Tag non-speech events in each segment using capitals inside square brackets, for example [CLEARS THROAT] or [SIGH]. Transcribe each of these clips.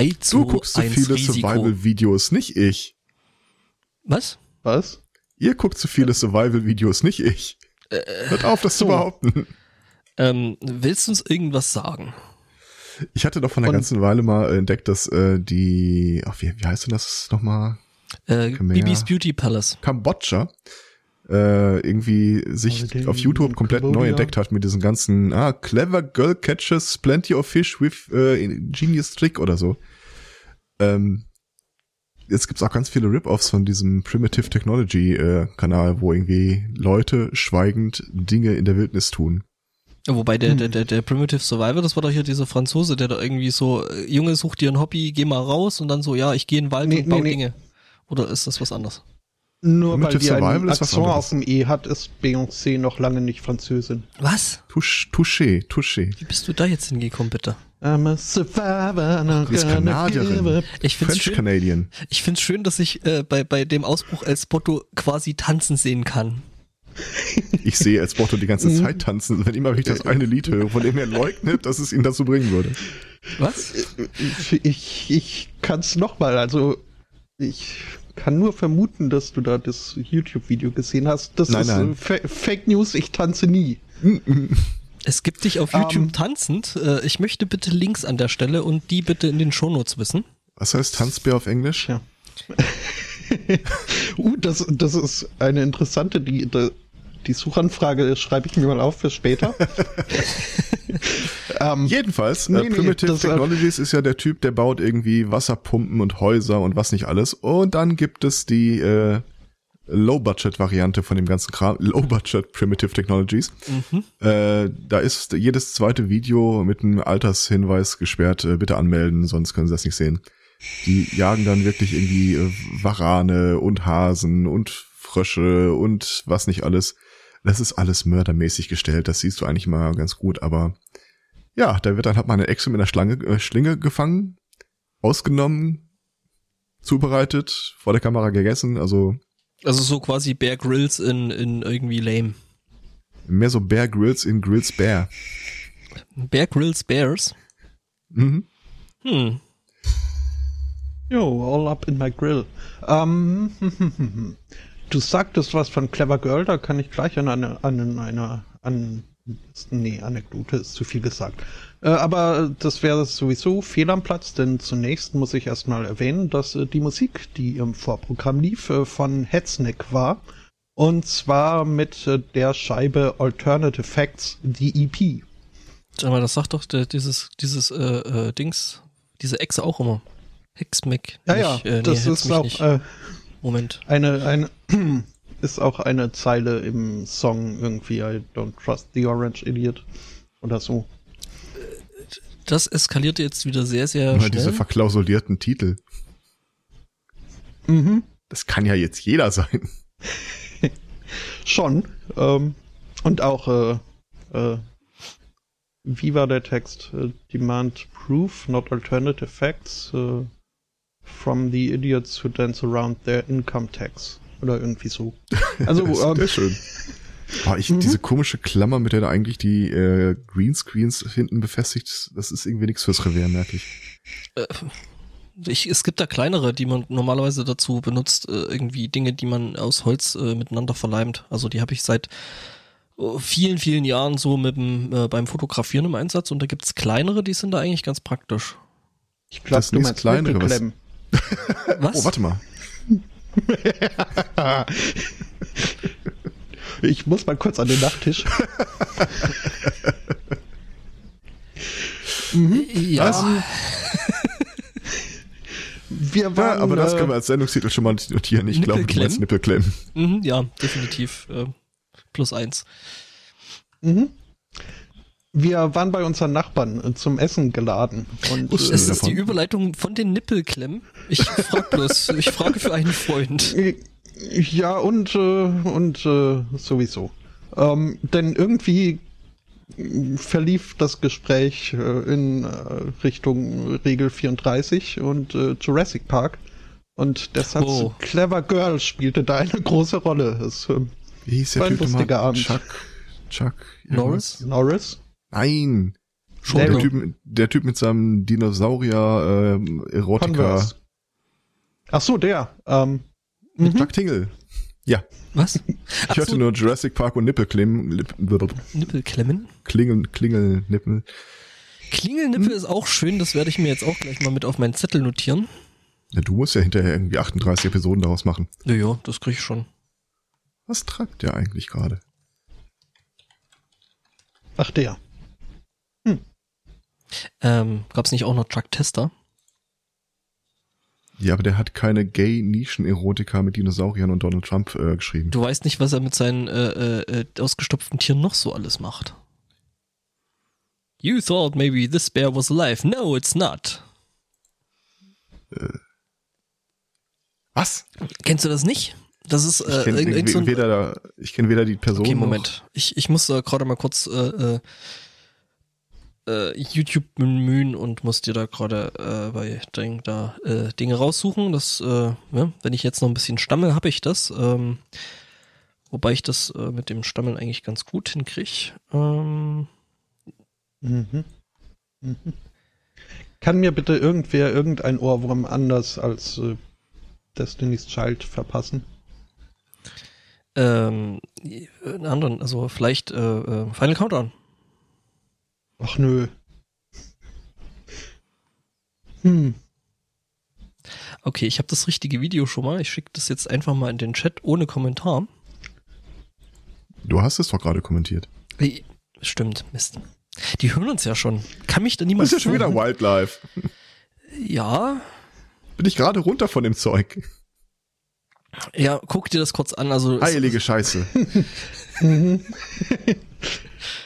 3, 2, Du guckst so 1, viele. Survival-Videos, nicht ich. Was? Was? Ihr guckt so viele Survival-Videos, nicht ich. Hört auf, das zu so. behaupten. Ähm, willst du uns irgendwas sagen? Ich hatte doch von Und- ganzen Weile mal entdeckt, dass äh, die, ach, wie, wie heißt denn das nochmal? Äh, Khmer. Bibis Beauty Palace. Kambodscha äh, irgendwie sich auf YouTube komplett neu Cambodia. entdeckt hat mit diesen ganzen ah, clever girl catches plenty of fish with äh, genius trick oder so. Ähm, jetzt gibt's auch ganz viele Rip-Offs von diesem Primitive Technology äh, Kanal, wo irgendwie Leute schweigend Dinge in der Wildnis tun. Ja, Wobei der, Hm. der, der, der Primitive Survivor, das war doch hier dieser Franzose, der da irgendwie so, äh, Junge, such dir ein Hobby, geh mal raus und dann so, ja, ich gehe in den Wald Nee, und baue nee, nee. Dinge. Oder ist das was anderes? Nur weil Primitive die Survival einen Akzent auf dem E hat, ist Beyoncé noch lange nicht Französin. Was? Touche, touché, touché. Wie bist du da jetzt hingekommen, bitte? I'm a survivor, not Die ist Kanadierin. Ich find's French schön, Canadian. ich find's schön, dass ich äh, bei, bei dem Ausbruch El Spotto quasi tanzen sehen kann. Ich sehe als Botto die ganze. Zeit tanzen, wenn immer ich das eine Lied höre, von dem er leugnet, dass es ihn dazu bringen würde. Was? Ich, ich, ich kann's nochmal, also ich kann nur vermuten, dass du da das YouTube-Video gesehen hast. Das Nein, ist nein. äh, Fa Fake News, ich tanze nie. [LAUGHS] Es gibt dich auf YouTube Ähm. tanzend. Äh, ich möchte bitte Links an der Stelle und die bitte in den Shownotes wissen. Was heißt Tanzbär auf Englisch? Tja. [LAUGHS] uh, das, das ist eine interessante, die, die, Suchanfrage schreibe ich mir mal auf für später. [LAUGHS] ähm, Jedenfalls, Nee, äh, nee, Primitive das, äh, Technologies ist ja der Typ, der baut irgendwie Wasserpumpen und Häuser und was nicht alles. Und dann gibt es die äh, Low-Budget-Variante von dem ganzen Kram. Low-Budget Primitive Technologies. Mhm. Äh, da ist jedes zweite Video mit einem Altershinweis gesperrt. Äh, bitte anmelden, sonst können Sie das nicht sehen. Die jagen dann wirklich irgendwie äh, Warane und Hasen und Frösche und was nicht alles. Das ist alles mördermäßig gestellt. Das siehst du eigentlich mal ganz gut, aber ja, da wird dann halt mal eine Echse mit einer Schlange, äh, Schlinge gefangen, ausgenommen, zubereitet, vor der Kamera gegessen. Also Also so quasi Bear Grylls in, in irgendwie lame. mehr so Bear Grills in Grills Bear. Bear Grylls Bears? Mhm. Hm. Jo, all up in my grill. Ähm, [LAUGHS] du sagtest was von Clever Girl, da kann ich gleich an eine, an eine, an, nee, Anekdote ist zu viel gesagt. Äh, aber das wäre sowieso fehl am Platz, denn zunächst muss ich erstmal erwähnen, dass äh, die Musik, die im Vorprogramm lief, äh, von Hetznick war. Und zwar mit äh, der Scheibe Alternative Facts, die EP. Mal, das sagt doch der, dieses, dieses äh, äh, Dings, diese Echse auch immer. Hexmeck. Ja, ja, nee, das Hetz ist auch nicht. Moment. Eine, eine, [CLEARS THROAT] ist auch eine Zeile im Song irgendwie, I don't trust the orange idiot. Oder so. Das eskalierte jetzt wieder sehr, sehr Immer schnell. diese verklausulierten Titel. Mhm. Das kann ja jetzt jeder sein. [LAUGHS] Schon. Ähm, und auch, äh, äh, wie war der Text? Äh, Demand proof, not alternative facts, äh, from the idiots who dance around their income tax. Oder irgendwie so. [LAUGHS] Also, ähm, sehr schön. Boah, ich, Mhm. diese komische Klammer, mit der da eigentlich die äh, Greenscreens hinten befestigt, das ist irgendwie nichts fürs Revier, merke ich. Ich, es gibt da kleinere, die man normalerweise dazu benutzt, äh, irgendwie Dinge, die man aus Holz äh, miteinander verleimt. Also die habe ich seit äh, vielen, vielen Jahren so mit dem, äh, beim Fotografieren im Einsatz und da gibt's kleinere, die sind da eigentlich ganz praktisch. ich glaube, das du meinst kleinere, was-. [LAUGHS] Was? Oh, warte mal. [LAUGHS] Ich muss mal kurz an den Nachttisch. [LAUGHS] Ja, Wir Ja, waren, aber das äh, können wir als Sendungstitel schon mal notieren. Ich glaube, du meinst Nippelklemmen. mhm, ja, definitiv. Äh, plus eins. Mhm. Wir waren bei unseren Nachbarn äh, zum Essen geladen. Und äh, Ist das davon. die Überleitung von den Nippelklemmen? Ich frage bloß, [LAUGHS] ich frage für einen Freund. äh, ja, und, äh, und äh, sowieso. Ähm, denn irgendwie äh, verlief das Gespräch äh, in äh, Richtung Regel 34 und äh, Jurassic Park. Und der Satz Oh. Clever Girl spielte da eine große Rolle. Es, äh, Wie hieß der War ein Typ lustiger Abend. Chuck. Chuck. Norris? Norris? Nein. Schon. Der typ, der typ mit seinem Dinosaurier ähm, Erotika. Ach so, der. Ähm, Mit mhm. Chuck Tingle. Ja, Was? ich hörte nur Jurassic Park und Nippelklimmen. Lip, Nippelklemmen. Klingel, Klingel, Nippel. Klingelnippel ist auch schön, das werde ich mir jetzt auch gleich mal mit auf meinen Zettel notieren. Ja, du musst ja hinterher irgendwie 38 Episoden daraus machen. Ja, ja, das kriege ich schon. Was treibt der eigentlich gerade? Ach, der. Ähm, Gab es nicht auch noch Truck Tester? Ja, aber der hat keine Gay-Nischen-Erotika mit Dinosauriern und Donald Trump äh, geschrieben. Du weißt nicht, was er mit seinen äh, äh, äh, ausgestopften Tieren noch so alles macht. You thought maybe this bear was alive. No, it's not. Was? Kennst du das nicht? Das ist Ich äh, kenne irgend, irgend so ein, weder, ich kenn weder die Person Okay, noch- Moment. Ich, ich muss äh, gerade mal kurz äh, äh, YouTube bemühen und muss dir da gerade äh, bei Ding da äh, Dinge raussuchen. Das, äh, ja, wenn ich jetzt noch ein bisschen stammel, habe ich das. Ähm, wobei ich das äh, mit dem Stammeln eigentlich ganz gut hinkriege. Ähm, Mhm. Mhm. Kann mir bitte irgendwer irgendein Ohrwurm anders als äh, Destiny's Child verpassen? ähm, einen anderen, also vielleicht Final Countdown. Ach nö. Hm. Okay, ich habe das richtige Video schon mal. Ich schicke das jetzt einfach mal in den Chat ohne Kommentar. Du hast es doch gerade kommentiert. Stimmt, Mist. Die hören uns ja schon. Kann mich da Das niemand ist ja schon wieder? Wildlife. Ja, Bin ich gerade runter von dem Zeug. ja, guck dir das kurz an. Also Heilige Scheiße. [LAUGHS]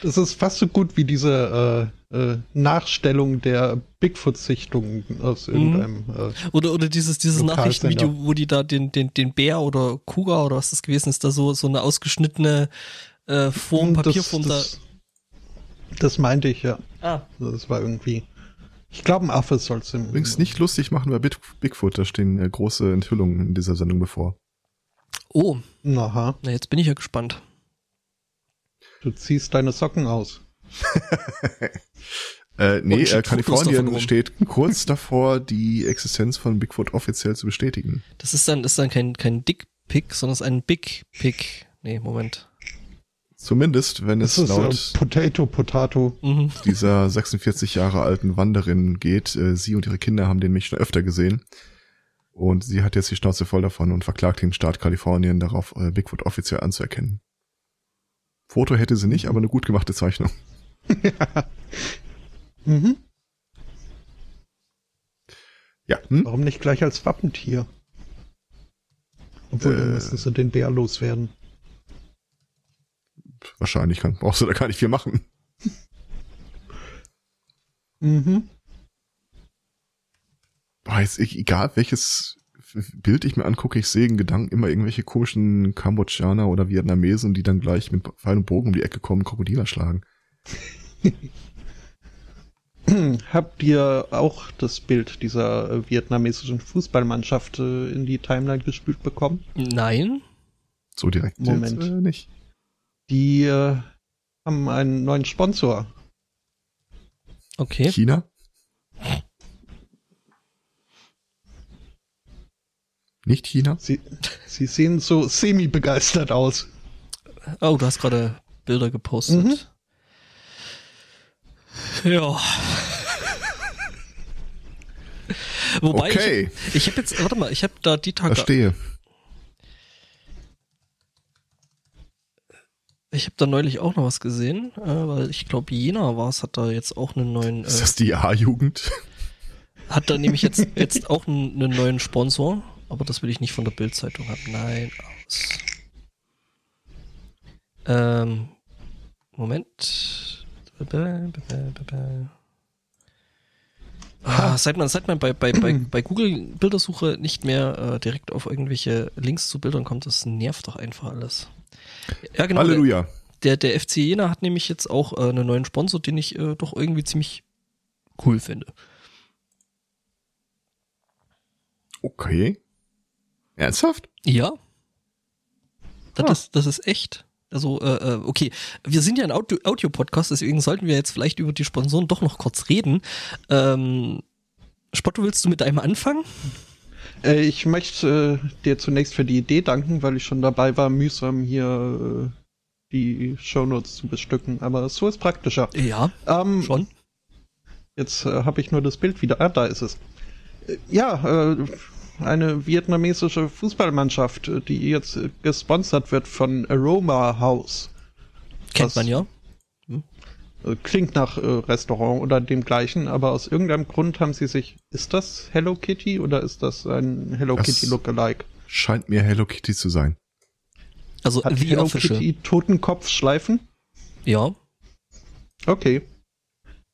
Mhm. Das ist fast so gut wie diese äh, äh, Nachstellung der Bigfoot-Sichtung aus irgendeinem. Äh, oder oder dieses dieses. Nachrichtenvideo, wo die da den den den Bär oder Kuga oder was das gewesen ist, da so so eine ausgeschnittene äh, Form das- Papierform das, das meinte ich, ja. da. Ah, Das war irgendwie. Ich glaube, ein Affe soll es im. Übrigens nicht lustig machen bei Big, Bigfoot. Da stehen äh, große Enthüllungen in dieser Sendung bevor. oh, Aha, na jetzt bin ich ja gespannt. Du ziehst deine Socken aus. [LAUGHS] Äh, nee, äh, Kalifornien steht kurz [LAUGHS] davor, die Existenz von Bigfoot offiziell zu bestätigen. Das ist dann ist dann kein kein Dick Pick, sondern es ist ein Big Pick. Nee, Moment. Zumindest, wenn es Das ist laut äh, Potato, Potato. Mhm. dieser 46 Jahre alten Wanderin geht. Äh, sie und ihre Kinder haben den mich schon öfter gesehen. Und sie hat jetzt die Schnauze voll davon und verklagt den Staat Kalifornien darauf, äh, Bigfoot offiziell anzuerkennen. Foto hätte sie nicht, aber eine gut gemachte Zeichnung. [LAUGHS] Mhm. Ja, hm? Warum nicht gleich als Wappentier? Obwohl, dann Äh. müssten sie den Bär loswerden. wahrscheinlich kann, brauchst du da gar nicht viel machen. Mhm. Weiß ich, egal welches Bild ich mir angucke, ich sehe in Gedanken immer irgendwelche komischen Kambodschaner oder Vietnamesen, die dann gleich mit Pfeil und Bogen um die Ecke kommen, Krokodile schlagen. [CLEARS THROAT] Habt ihr auch das Bild dieser äh, vietnamesischen Fußballmannschaft äh, in die Timeline gespült bekommen? Nein. So direkt Moment. jetzt äh, nicht. Die äh, haben einen neuen Sponsor. Okay. China? Nicht China? Sie, sie sehen so semi-begeistert aus. Oh, du hast gerade Bilder gepostet. Mhm. Ja. Wobei Okay. ich, ich habe jetzt, warte mal, ich habe da die Tage, Verstehe. ich habe da neulich auch noch was gesehen, äh, weil ich glaube Jena war es, hat da jetzt auch einen neuen, Ist äh, das die A-Jugend? hat da nämlich jetzt jetzt auch einen, einen neuen Sponsor, aber das will ich nicht von der Bildzeitung haben. Nein, aus. Ähm, Moment. Ah, seit man, seit man bei, bei, bei, bei Google Bildersuche nicht mehr äh, direkt auf irgendwelche Links zu Bildern kommt, das nervt doch einfach alles. Ja, genau. Halleluja. Der, der FC Jena hat nämlich jetzt auch äh, einen neuen Sponsor, den ich äh, doch irgendwie ziemlich cool finde. Okay. Ernsthaft? Ja. Das, Ah. ist, das ist echt. Also, äh, äh, okay, wir sind ja ein Audio- Audio-Podcast, deswegen sollten wir jetzt vielleicht über die Sponsoren doch noch kurz reden. Ähm, Spotto, willst du mit einem anfangen? Äh, ich möchte äh, dir zunächst für die Idee danken, weil ich schon dabei war, mühsam hier äh, die Shownotes zu bestücken. Aber so ist praktischer. Ja, Ähm, schon. Jetzt äh, habe ich nur das Bild wieder. Ah, da ist es. Äh, ja, äh, eine vietnamesische Fußballmannschaft, die jetzt gesponsert wird von Aroma House. Kennt was- man ja. Äh, Klingt nach äh, Restaurant oder dem gleichen, aber aus irgendeinem Grund haben sie sich. Ist das Hello Kitty oder ist das ein Hello Das- Kitty Lookalike? Scheint mir Hello Kitty zu sein. Also, Hat wie Hello official. Kitty Totenkopfschleifen? Ja. Okay.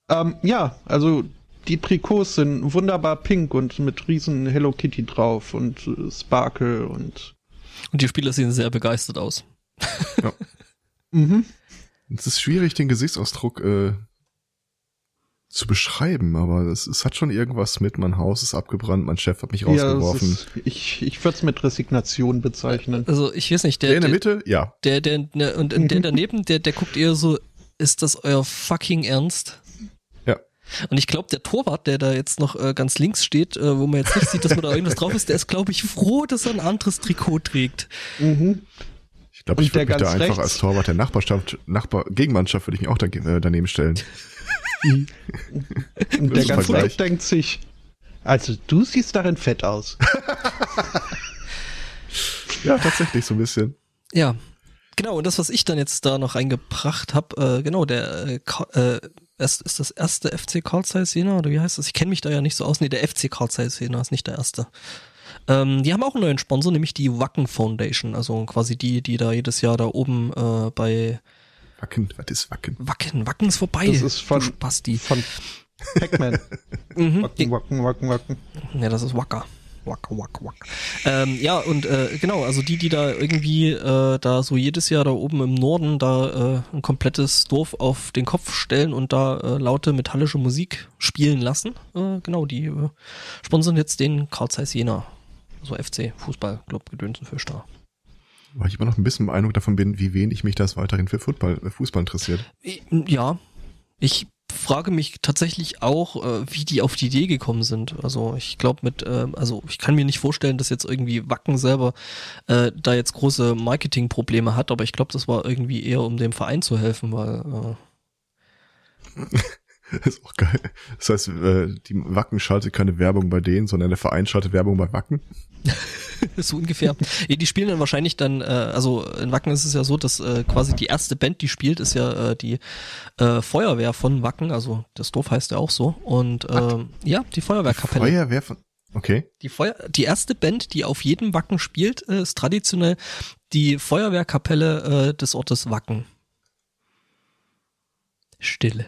Ähm, ja, also die Trikots sind wunderbar pink und mit riesen Hello Kitty drauf und äh, Sparkle und Und die Spieler sehen sehr begeistert aus. [LAUGHS] mhm. Es ist schwierig, den Gesichtsausdruck äh, zu beschreiben, aber es, es hat schon irgendwas mit, mein Haus ist abgebrannt, mein Chef hat mich Ja, rausgeworfen. ist, ich ich würde es mit Resignation bezeichnen. Also, ich weiß nicht, der der, in der der, Mitte? Ja. der, der, der, und und der [LAUGHS] daneben, der, der guckt eher so, ist das euer fucking Ernst? Und ich glaube, der Torwart, der da jetzt noch äh, ganz links steht, äh, wo man jetzt nicht sieht, dass man da irgendwas drauf ist, der ist, glaube ich, froh, dass er ein anderes Trikot trägt. Mhm. Ich glaube, ich würde mich da ganz einfach rechts? als Torwart der Nachbarschaft, Nachbar, Gegenmannschaft würde ich mich auch da, äh, daneben stellen. [LAUGHS] Und der ist ganz Vergleich. rechts denkt sich, also du siehst darin fett aus. [LAUGHS] Ja, tatsächlich so ein bisschen. Ja. Genau, und das, was ich dann jetzt da noch reingebracht habe, äh, genau, der äh, Äh, ist, ist das erste FC Carl Zeiss Jena oder wie heißt das? Ich kenne mich da ja nicht so aus. Nee, der FC Carl Zeiss Jena ist nicht der erste. Ähm, die haben auch einen neuen Sponsor, nämlich die Wacken Foundation, also quasi die, die da jedes Jahr da oben äh, bei Wacken, was ist Wacken? Wacken, Wacken ist vorbei. Das ist von- du Spasti. Von Pac-Man. [LAUGHS] Mhm. Wacken, wacken, wacken, wacken. Ja, das ist Wacker. Wacker, Wacker, Wacker. Ähm, ja, und äh, genau, also die, die da irgendwie äh, da so jedes Jahr da oben im Norden da äh, ein komplettes Dorf auf den Kopf stellen und da äh, laute metallische Musik spielen lassen, äh, genau, die äh, sponsern jetzt den Karl Zeiss Jena. Also FC, Fußballclub Gedönsenfisch da. Weil ich immer noch ein bisschen beeindruckt davon bin, wie wenig mich das weiterhin für Football, Fußball interessiert. Ja, ich frage mich tatsächlich auch, äh, wie die auf die Idee gekommen sind. Also ich glaube mit, äh, also ich kann mir nicht vorstellen, dass jetzt irgendwie Wacken selber äh, da jetzt große Marketingprobleme hat, aber ich glaube, das war irgendwie eher, um dem Verein zu helfen, weil [LAUGHS] Das [LAUGHS] ist auch geil. Das heißt, äh, die Wacken schaltet keine Werbung bei denen, sondern der Verein schaltet Werbung bei Wacken. äh, [LAUGHS] so ungefähr. die spielen dann wahrscheinlich dann, äh, also in Wacken ist es ja so, dass äh, quasi die erste Band, die spielt, ist ja äh, die äh, Feuerwehr von Wacken, also das Dorf heißt ja auch so. Und ähm, ja, die Feuerwehrkapelle. Feuerwehr von, okay. Die Feuer, die erste Band, die auf jedem Wacken spielt, äh, ist traditionell die Feuerwehrkapelle äh, des Ortes Wacken. Stille.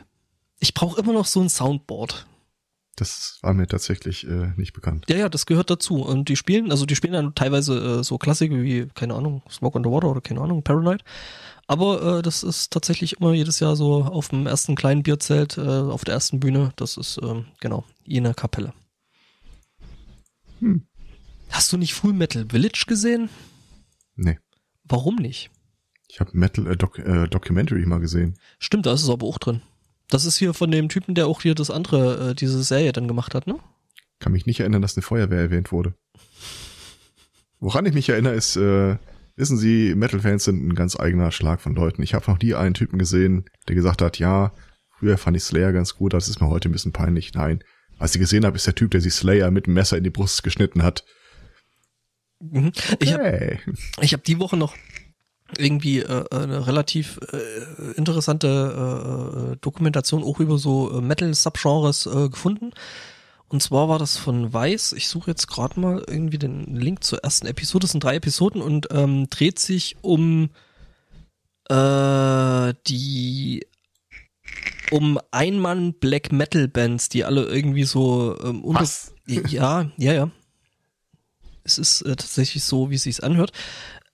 Ich brauche immer noch so ein Soundboard. Das war mir tatsächlich äh, nicht bekannt. Ja, ja, das gehört dazu. Und die spielen, also die spielen dann teilweise äh, so Klassiker wie, keine Ahnung, Smoke on the Water oder keine Ahnung, Paranoid. Aber äh, das ist tatsächlich immer jedes Jahr so auf dem ersten kleinen Bierzelt, äh, auf der ersten Bühne. Das ist, ähm, genau, jene Kapelle. Hm. Hast du nicht Full Metal Village gesehen? Nee. Warum nicht? Ich habe Metal äh, Doc, äh, Documentary mal gesehen. Stimmt, da ist es aber auch drin. Das ist hier von dem Typen, der auch hier das andere, äh, diese Serie dann gemacht hat, ne? Kann mich nicht erinnern, dass eine Feuerwehr erwähnt wurde. Woran ich mich erinnere, ist, äh, wissen Sie, Metal-Fans sind ein ganz eigener Schlag von Leuten. Ich habe noch nie einen Typen gesehen, der gesagt hat, ja, früher fand ich Slayer ganz gut, das ist mir heute ein bisschen peinlich. Nein. Was ich gesehen habe, ist der Typ, der sich Slayer mit dem Messer in die Brust geschnitten hat. Mhm. Ich habe ich hab die Woche noch irgendwie äh, eine relativ äh, interessante äh, Dokumentation auch über so äh, Metal-Subgenres äh, gefunden. Und zwar war das von Weiß. Ich suche jetzt gerade mal irgendwie den Link zur ersten Episode. Das sind drei Episoden und ähm, dreht sich um äh, die um Einmann Black Metal Bands, die alle irgendwie so ähm, Was? ja, ja, ja. Es ist äh, tatsächlich so, wie es sich anhört.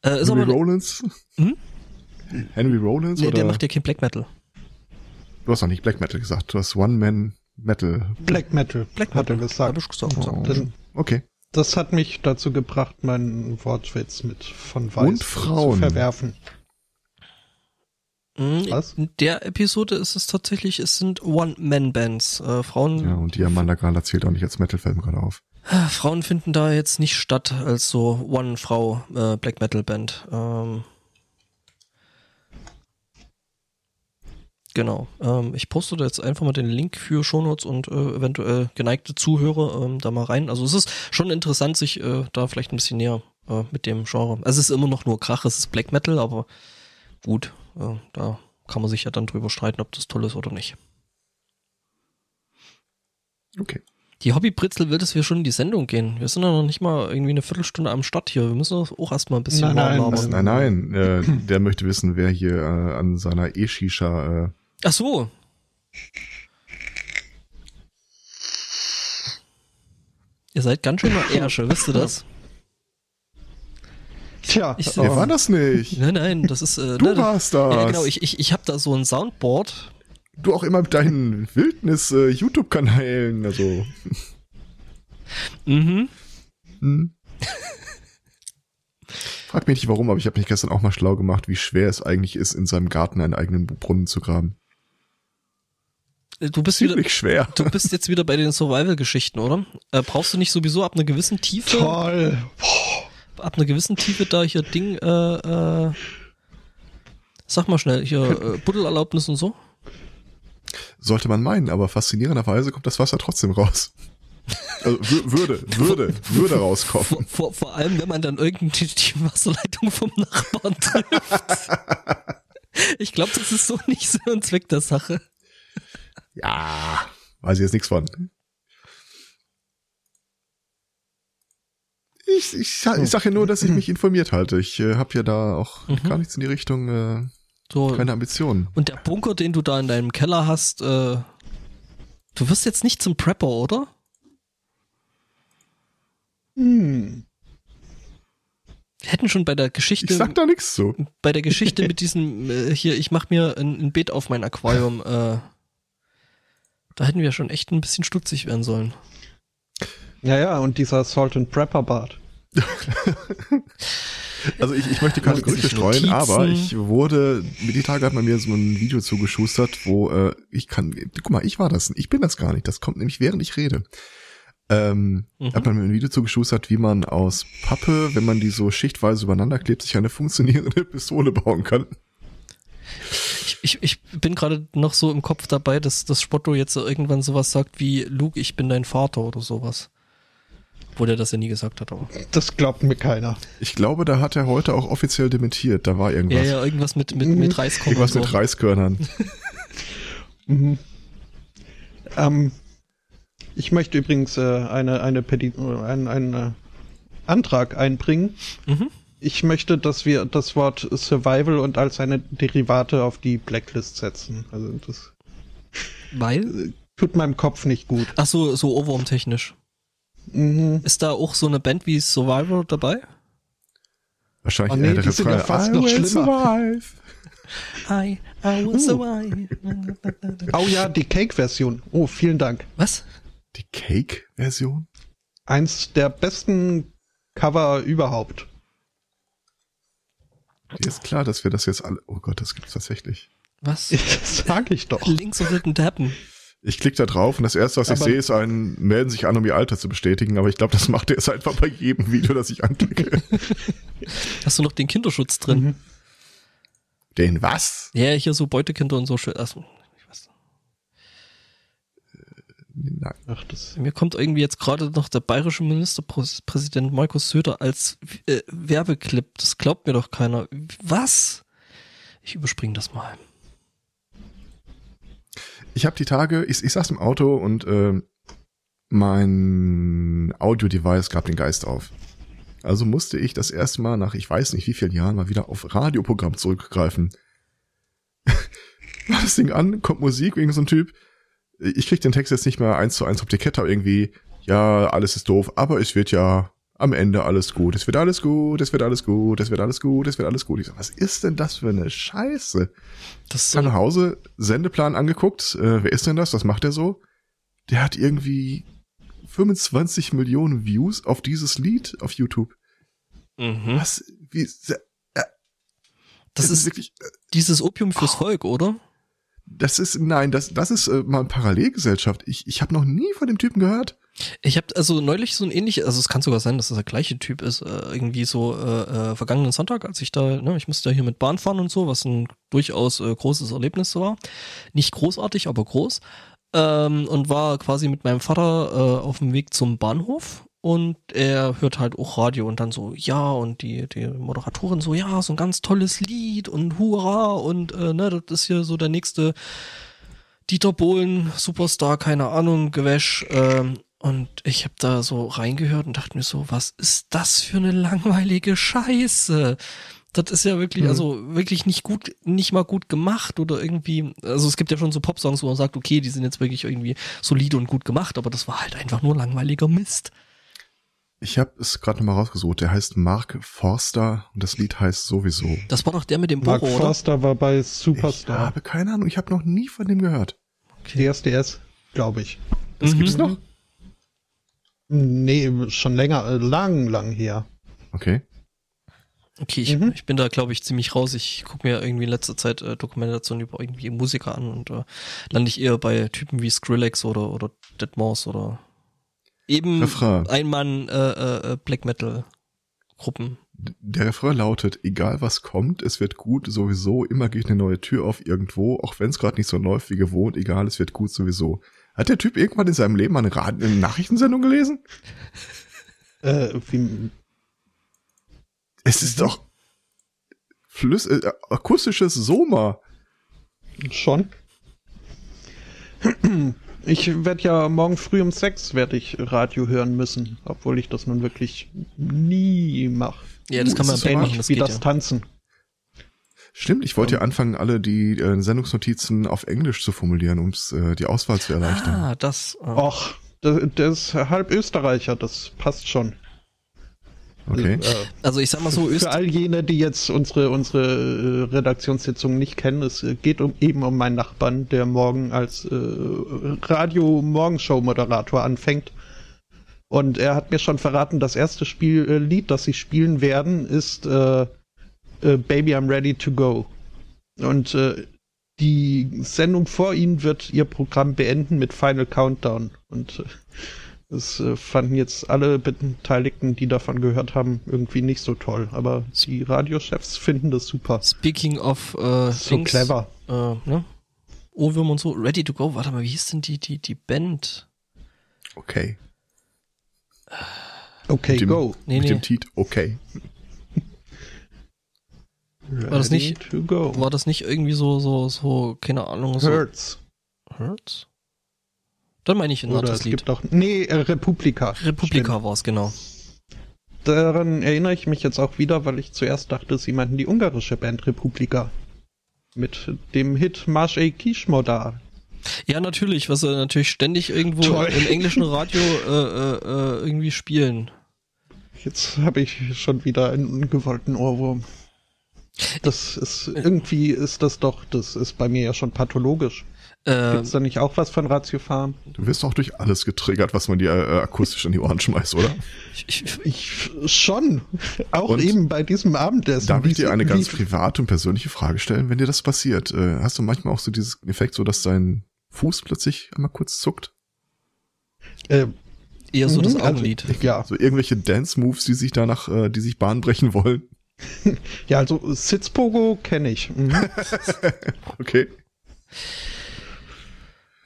Äh, ist Henry aber, Rollins? Hm? Henry Rollins? nee, oder? der macht ja kein Black Metal. du hast doch nicht Black Metal gesagt, du hast One-Man-Metal. Black Metal, Black hat er Metal, gesagt. hab ich gesagt. Oh. Das, Okay. das hat mich dazu gebracht, meinen Wortwitz mit von Weiß Und Frauen. zu verwerfen. Mm, Was? In der Episode ist es tatsächlich, es sind One-Man-Bands. Äh, Frauen, Ja, und die Amanda Gala zählt auch nicht als Metal-Film gerade auf. Frauen finden da jetzt nicht statt als so One-Frau äh, Black Metal Band. Ähm, genau. Ähm, ich poste da jetzt einfach mal den Link für Shownotes und äh, eventuell geneigte Zuhörer ähm, da mal rein. Also es ist schon interessant, sich äh, da vielleicht ein bisschen näher äh, mit dem Genre. Also es ist immer noch nur Krach, es ist Black Metal, aber gut, äh, da kann man sich ja dann drüber streiten, ob das toll ist oder nicht. Okay. Die Hobbybritzel will, dass wir schon in die Sendung gehen. Wir sind ja noch nicht mal irgendwie eine Viertelstunde am Start hier. Wir müssen auch erstmal ein bisschen Nein, nein. Nein, nein, äh, der möchte wissen, wer hier äh, an seiner E-Shisha äh, Ach so. Ihr seid ganz schön mal Ärsche, wisst ihr das? Tja, Ich- Wer ähm, war das nicht? Nein, nein, das ist. Äh, Du ne, warst das. Ja, genau, ich, ich, ich habe da so ein Soundboard. Du auch immer mit deinen Wildnis-YouTube-Kanälen, also. Mhm. Hm. Frag mich nicht warum, aber ich habe mich gestern auch mal schlau gemacht, wie schwer es eigentlich ist, in seinem Garten einen eigenen Brunnen zu graben. Du bist wieder. Ziemlich schwer. Du bist jetzt wieder bei den Survival-Geschichten, oder? Äh, brauchst du nicht sowieso ab einer gewissen Tiefe, toll. ab einer gewissen Tiefe da hier Ding, äh, äh, sag mal schnell, hier äh, Buddelerlaubnis und so? Sollte man meinen, aber faszinierenderweise kommt das Wasser trotzdem raus. Also wür- würde, würde, würde Vor, rauskommen. vor, vor allem, wenn man dann irgendwie die Wasserleitung vom Nachbarn trifft. Ich glaube, das ist so nicht so ein Zweck der Sache. Ja, weiß ich jetzt nichts von. Ich, ich, ich sage ja nur, dass ich [CLEARS THROAT] mich informiert halte. Ich äh, habe ja da auch Mhm. gar nichts in die Richtung, äh, So. keine Ambitionen. Und der Bunker, den du da in deinem Keller hast, äh, du wirst jetzt nicht zum Prepper, oder? Hm. Wir hätten schon bei der Geschichte, Ich sag da nichts zu. bei der Geschichte mit [LAUGHS] diesem äh, hier, ich mach mir ein, ein Beet auf mein Aquarium, äh, da hätten wir schon echt ein bisschen stutzig werden sollen. Ja, ja, und dieser Salt and Prepper Bart. [LAUGHS] Also ich, ich möchte keine Gerüchte streuen, Notizen. aber ich wurde, mit die Tage hat man mir so ein Video zugeschustert, wo äh, ich kann, guck mal, ich war das, ich bin das gar nicht, das kommt nämlich während ich rede. Ähm, Mhm. hat man mir ein Video zugeschustert, wie man aus Pappe, wenn man die so schichtweise übereinander klebt, sich eine funktionierende [LAUGHS] Pistole bauen kann. Ich, ich, ich bin gerade noch so im Kopf dabei, dass das Spotto jetzt irgendwann sowas sagt wie Luke, ich bin dein Vater oder sowas. Obwohl der das ja nie gesagt hat, aber. Das glaubt mir keiner. Ich glaube, da hat er heute auch offiziell dementiert, da war Ja, irgendwas. ja, irgendwas mit, mit, mit Reiskorn Irgendwas und mit so. Reiskörnern. [LAUGHS] Mhm. Ähm, ich möchte übrigens äh, eine, eine einen, einen äh, Antrag einbringen. Mhm. Ich möchte, dass wir das Wort Survival und all seine Derivate auf die Blacklist setzen. Also das Weil? tut meinem Kopf nicht gut. Ach so, so Ohrwurm-technisch. Mhm. Ist da auch so eine Band wie Survivor dabei? Wahrscheinlich Oh nee, die sind ja fast I noch will schlimmer. survive. [LAUGHS] I, I will Uh. survive. Oh ja, die Cake-Version. Oh, vielen Dank. Was? Die Cake-Version? Eins der besten Cover überhaupt. Dir ist klar, dass wir das jetzt alle. Oh Gott, das gibt's tatsächlich. Was? [LAUGHS] Das sag ich doch. Links of Written Tappen. Ich klicke da drauf und das erste, was ich Aber- sehe, ist ein, melden sich an, um ihr Alter zu bestätigen, aber ich glaube, das macht er jetzt einfach bei jedem Video, das ich anklicke. [LAUGHS] Hast du noch den Kinderschutz drin? Mhm. Den was? Ja, hier so Beutekinder und so schön. Also, ich weiß. Nein. Ach, das. Mir kommt irgendwie jetzt gerade noch der bayerische Ministerpräsident Markus Söder als äh, Werbeclip. Das glaubt mir doch keiner. Was? Ich überspringe das mal. Ich habe die Tage, ich, ich saß im Auto und äh, mein Audio-Device gab den Geist auf. Also musste ich das erste Mal nach ich weiß nicht wie vielen Jahren mal wieder auf Radioprogramm zurückgreifen. [LAUGHS] Mach das Ding an, kommt Musik, irgend so ein Typ. Ich krieg den Text jetzt nicht mehr eins zu eins auf die Kette, aber irgendwie, ja, alles ist doof, aber es wird ja am Ende alles gut. Es wird alles gut, es wird alles gut, es wird alles gut, es wird alles gut. Ich so, was ist denn das für eine Scheiße? Das hab nach so, Hause, Sendeplan angeguckt. Äh, wer ist denn das? Was macht der so? Der hat irgendwie 25 Millionen Views auf dieses Lied auf YouTube. mhm. Was? Wie? se- Das es ist wirklich, äh, dieses Opium fürs Volk, oder? das ist, nein, das, das ist äh, mal eine Parallelgesellschaft. Ich, ich habe noch nie von dem Typen gehört. Ich habe also neulich so ein ähnliches, also es kann sogar sein, dass das der gleiche Typ ist, äh, irgendwie so äh, äh, vergangenen Sonntag, als ich da, ne, ich musste ja hier mit Bahn fahren und so, was ein durchaus äh, großes Erlebnis war. Nicht großartig, aber groß. Ähm, und war quasi mit meinem Vater äh, auf dem Weg zum Bahnhof und er hört halt auch Radio und dann so, ja, und die, die Moderatorin so, ja, so ein ganz tolles Lied und hurra und äh, ne, das ist hier so der nächste Dieter Bohlen, Superstar, keine Ahnung, Gewäsch. Ähm, und ich habe da so reingehört und dachte mir so, was ist das für eine langweilige Scheiße? Das ist ja wirklich, Mhm. also wirklich nicht gut, nicht mal gut gemacht oder irgendwie, also es gibt ja schon so Popsongs, wo man sagt, okay, die sind jetzt wirklich irgendwie solide und gut gemacht, aber das war halt einfach nur langweiliger Mist. Ich habe es gerade nochmal rausgesucht. Der heißt Mark Forster und das Lied heißt sowieso. Das war doch der mit dem Mark Boro, oder? Forster war bei Ich Superstar. habe keine Ahnung. Ich habe noch nie von dem gehört. DSDS, glaube ich. Das Mhm. gibt's noch? Nee, schon länger, äh, lang, lang her. Okay. Okay, ich, Mhm. ich bin da, glaube ich, ziemlich raus. Ich gucke mir irgendwie in letzter Zeit äh, Dokumentationen über irgendwie Musiker an und äh, lande ich eher bei Typen wie Skrillex oder, oder Deadmau5 oder eben. Einmann äh, äh, Black Metal Gruppen. Der Refrain lautet, egal was kommt, es wird gut sowieso, immer geht eine neue Tür auf irgendwo, auch wenn es gerade nicht so läuft wie gewohnt, egal, es wird gut sowieso. Hat der Typ irgendwann in seinem Leben eine, Rad eine Nachrichtensendung gelesen? Äh, wie, Es ist doch Flüss, äh, akustisches Soma. schon. Ich werde ja morgen früh um sechs werde ich Radio hören müssen, obwohl ich das nun wirklich nie mache. Ja, das Uh, kann man so machen, Ähnlich das wie geht das ja. Tanzen. Stimmt, ich wollte ja anfangen, alle die äh, Sendungsnotizen auf Englisch zu formulieren, um äh, die Auswahl zu erleichtern. Ah, das. Äh, Och, der, der ist halb Österreicher, das passt schon. Okay. Äh, also ich sag mal so, Öst Für all jene, die jetzt unsere, unsere äh, Redaktionssitzung nicht kennen, es geht um, eben um meinen Nachbarn, der morgen als äh, Radio-Morgenshow-Moderator anfängt. Und er hat mir schon verraten, das erste Spiel, äh, Lied, das sie spielen werden, ist äh, äh, Baby I'm Ready to Go. Und äh, die Sendung vor ihnen wird ihr Programm beenden mit Final Countdown. Und äh, das äh, fanden jetzt alle Beteiligten, die davon gehört haben, irgendwie nicht so toll. Aber die Radiochefs finden das super. Speaking of äh, So Dings, clever. Äh, ne? Ohrwürm und so, Ready to Go. Warte mal, wie hieß denn die, die, die Band? Okay. Okay, mit dem, go. Nee, mit nee. dem Tiet okay. Das nicht- Ready To go. War das nicht irgendwie so, so, so, keine Ahnung, so. Hurts. Hurts? Dann meine ich ein Oder anderes es Lied. gibt auch. Nee, äh, Republika. Republika war es, genau. Daran erinnere ich mich jetzt auch wieder, weil ich zuerst dachte, sie meinten die ungarische Band Republika. Mit dem Hit Marsch e Kishmoda. Ja, natürlich, was sie natürlich ständig irgendwo Toll. im englischen [LAUGHS] Radio äh, äh, äh, irgendwie spielen. Jetzt habe ich schon wieder einen ungewollten Ohrwurm. Das ist, irgendwie ist das doch, das ist bei mir ja schon pathologisch. Äh, Gibt's da nicht auch was von Ratio Farm? Du wirst auch durch alles getriggert, was man dir äh, akustisch an die Ohren schmeißt, oder? ich, ich, Ich schon. Auch Und? eben bei diesem Abendessen. Darf ich dir eine ganz private und persönliche Frage stellen, wenn dir das passiert? Äh, hast du manchmal auch so dieses Effekt, so dass dein Fuß plötzlich einmal kurz zuckt? Äh, eher so das mhm, also, Augenlied. ja. So irgendwelche Dance-Moves, die sich danach, äh, die sich Bahn brechen wollen? Ja, also Sitzpogo kenne ich. Mhm. [LAUGHS] Okay.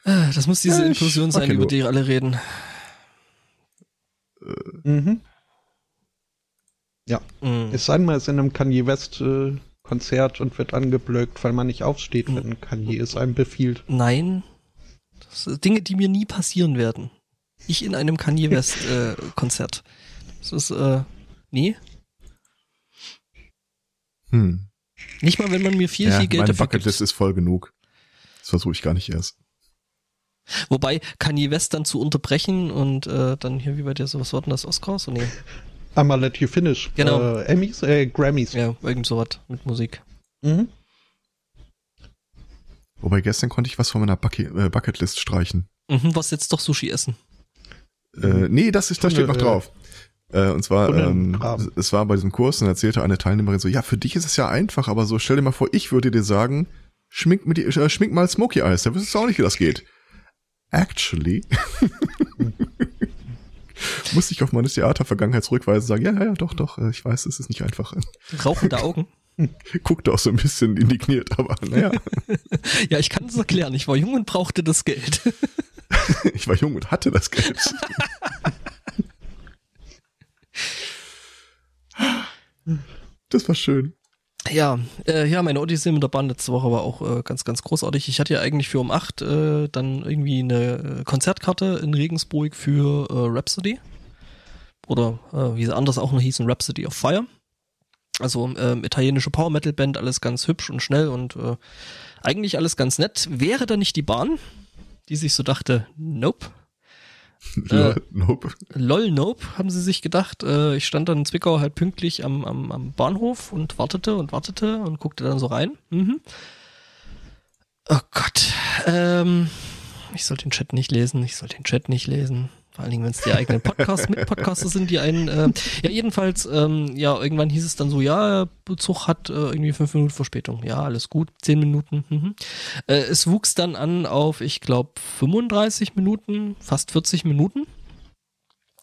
Ah, Das muss diese Ja, ich- Inklusion sein, okay, über die alle reden. mhm. Mhm. Es sei denn, man ist in einem Kanye West äh, Konzert und wird angeblökt, weil man nicht aufsteht, Mhm. wenn Kanye es einem befiehlt. Nein. Das sind Dinge, die mir nie passieren werden. Ich in einem Kanye West äh, Konzert. Das ist, äh, nee. Hm. Nicht mal, wenn man mir viel, ja, viel Geld meine dafür Bucketlist gibt. ist voll genug. Das versuche ich gar nicht erst. Wobei, Kanye West dann zu unterbrechen und äh, dann hier, wie bei dir, so was war denn das, Oscars? Oh, nee. I'ma let you finish. Genau. Äh, Emmys, äh, Grammys. Ja, irgend sowas mit Musik. Mhm. Wobei gestern konnte ich was von meiner Bucket, äh, Bucketlist streichen. Mhm, was jetzt doch Sushi essen. Äh, nee, das, ist, das steht noch Äh, drauf. Äh, und zwar, ähm, es war bei diesem Kurs und erzählte eine Teilnehmerin so, ja, für dich ist es ja einfach, aber so, stell dir mal vor, ich würde dir sagen, schmink, mit, die- äh, schmink mal Smoky Eyes, da wüsstest du auch nicht, wie das geht. Actually. [LAUGHS] Musste ich auf meine Theater-Vergangenheit zurückweisen und sagen, ja, ja, ja, doch, doch, äh, ich weiß, es ist nicht einfach. Rauchende Augen. [LAUGHS] Guckte auch so ein bisschen indigniert, aber naja, [LAUGHS] Ja, ich kann es erklären. Ich war jung und brauchte das Geld. ich war jung und hatte das Geld. Das war schön. Ja, äh, ja, meine Odyssee mit der Bahn letzte Woche war auch äh, ganz, ganz großartig. Ich hatte ja eigentlich für um acht äh, dann irgendwie eine äh, Konzertkarte in Regensburg für äh, Rhapsody. Oder äh, wie sie anders auch noch hießen, Rhapsody of Fire. Also ähm, italienische Power Metal Band, alles ganz hübsch und schnell und äh, eigentlich alles ganz nett. Wäre da nicht die Bahn, die sich so dachte, nope, Lol, nope. Lol, nope, haben sie sich gedacht. Äh, ich stand dann in Zwickau halt pünktlich am, am, am Bahnhof und wartete und wartete und guckte dann so rein. Mhm. Oh Gott. Ähm, ich soll den Chat nicht lesen, ich soll den Chat nicht lesen. Vor allen Dingen, wenn es die eigenen Podcasts mit Podcaster sind, die einen, äh, ja jedenfalls, ähm, ja, irgendwann hieß es dann so, ja, der Zug hat äh, irgendwie fünf Minuten Verspätung. Ja, alles gut, zehn Minuten. Mhm. Äh, es wuchs dann an auf, ich glaube, 35 Minuten, fast 40 Minuten.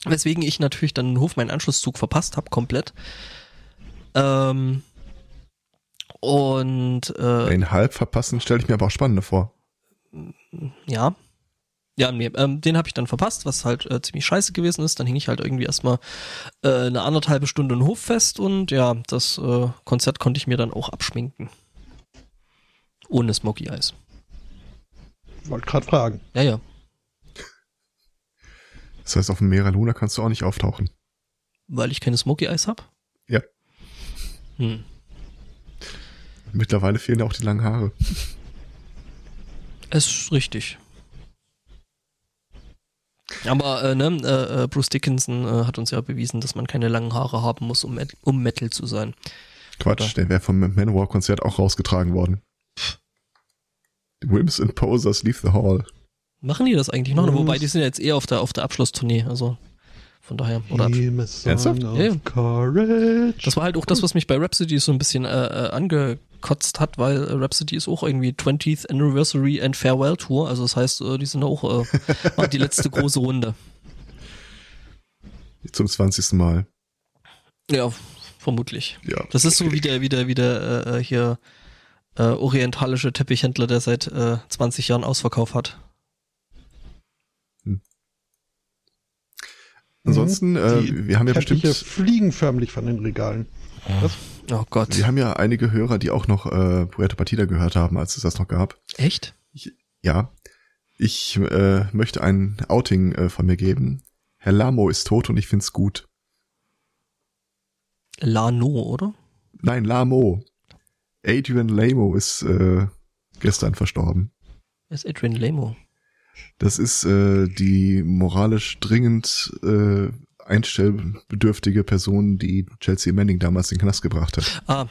Weswegen ich natürlich dann den Hof meinen Anschlusszug verpasst habe, komplett. Ähm, und äh, Den halb verpassen stelle ich mir aber auch spannender vor. ja. Ja, nee, ähm, den habe ich dann verpasst, was halt äh, ziemlich scheiße gewesen ist. Dann hing ich halt irgendwie erstmal äh, eine anderthalbe Stunde in Hof fest und ja, das äh, Konzert konnte ich mir dann auch abschminken. Ohne Smoky Eyes. Wollte gerade fragen. Ja, ja. Das heißt, auf dem Mera Luna kannst du auch nicht auftauchen. Weil ich keine Smoky Eyes hab? Ja. Hm. Mittlerweile fehlen ja auch die langen Haare. Es ist richtig. Aber äh, ne, äh, äh, Bruce Dickinson äh, hat uns ja bewiesen, dass man keine langen Haare haben muss, um, um Metal zu sein. Quatsch, der wäre vom Manowar-Konzert auch rausgetragen worden. Whims and Posers leave the hall. Machen die das eigentlich noch? Mhm. Wobei, die sind ja jetzt eher auf der, auf der Abschlusstournee, also von daher. Oder Ernsthaft? Ja, ja. Courage. das war halt auch das, was mich bei Rhapsody so ein bisschen äh, äh, angekotzt hat, weil äh, Rhapsody ist auch irgendwie 20th Anniversary and Farewell Tour, also das heißt, äh, die sind auch äh, [LAUGHS] die letzte große Runde. Zum 20. Mal. Ja, vermutlich. Ja. Das ist so wie der, wie der, wie der äh, äh, hier äh, orientalische Teppichhändler, der seit äh, 20 Jahren Ausverkauf hat. Ansonsten, äh, wir haben ja Teppiche bestimmt, fliegen förmlich von den Regalen. Was? Oh Gott. wir haben ja einige Hörer, die auch noch äh, Puerto Partida gehört haben, als es das noch gab. Echt? Ja, ich äh, möchte ein Outing äh, von mir geben. Herr Lamo ist tot und ich find's gut. Lano, oder? Nein, Lamo. Adrian Lamo ist äh, gestern verstorben. Wer ist Adrian Lamo? Das ist äh, die moralisch dringend äh, einstellbedürftige Person, die Chelsea Manning damals in den Knast gebracht hat. Ah,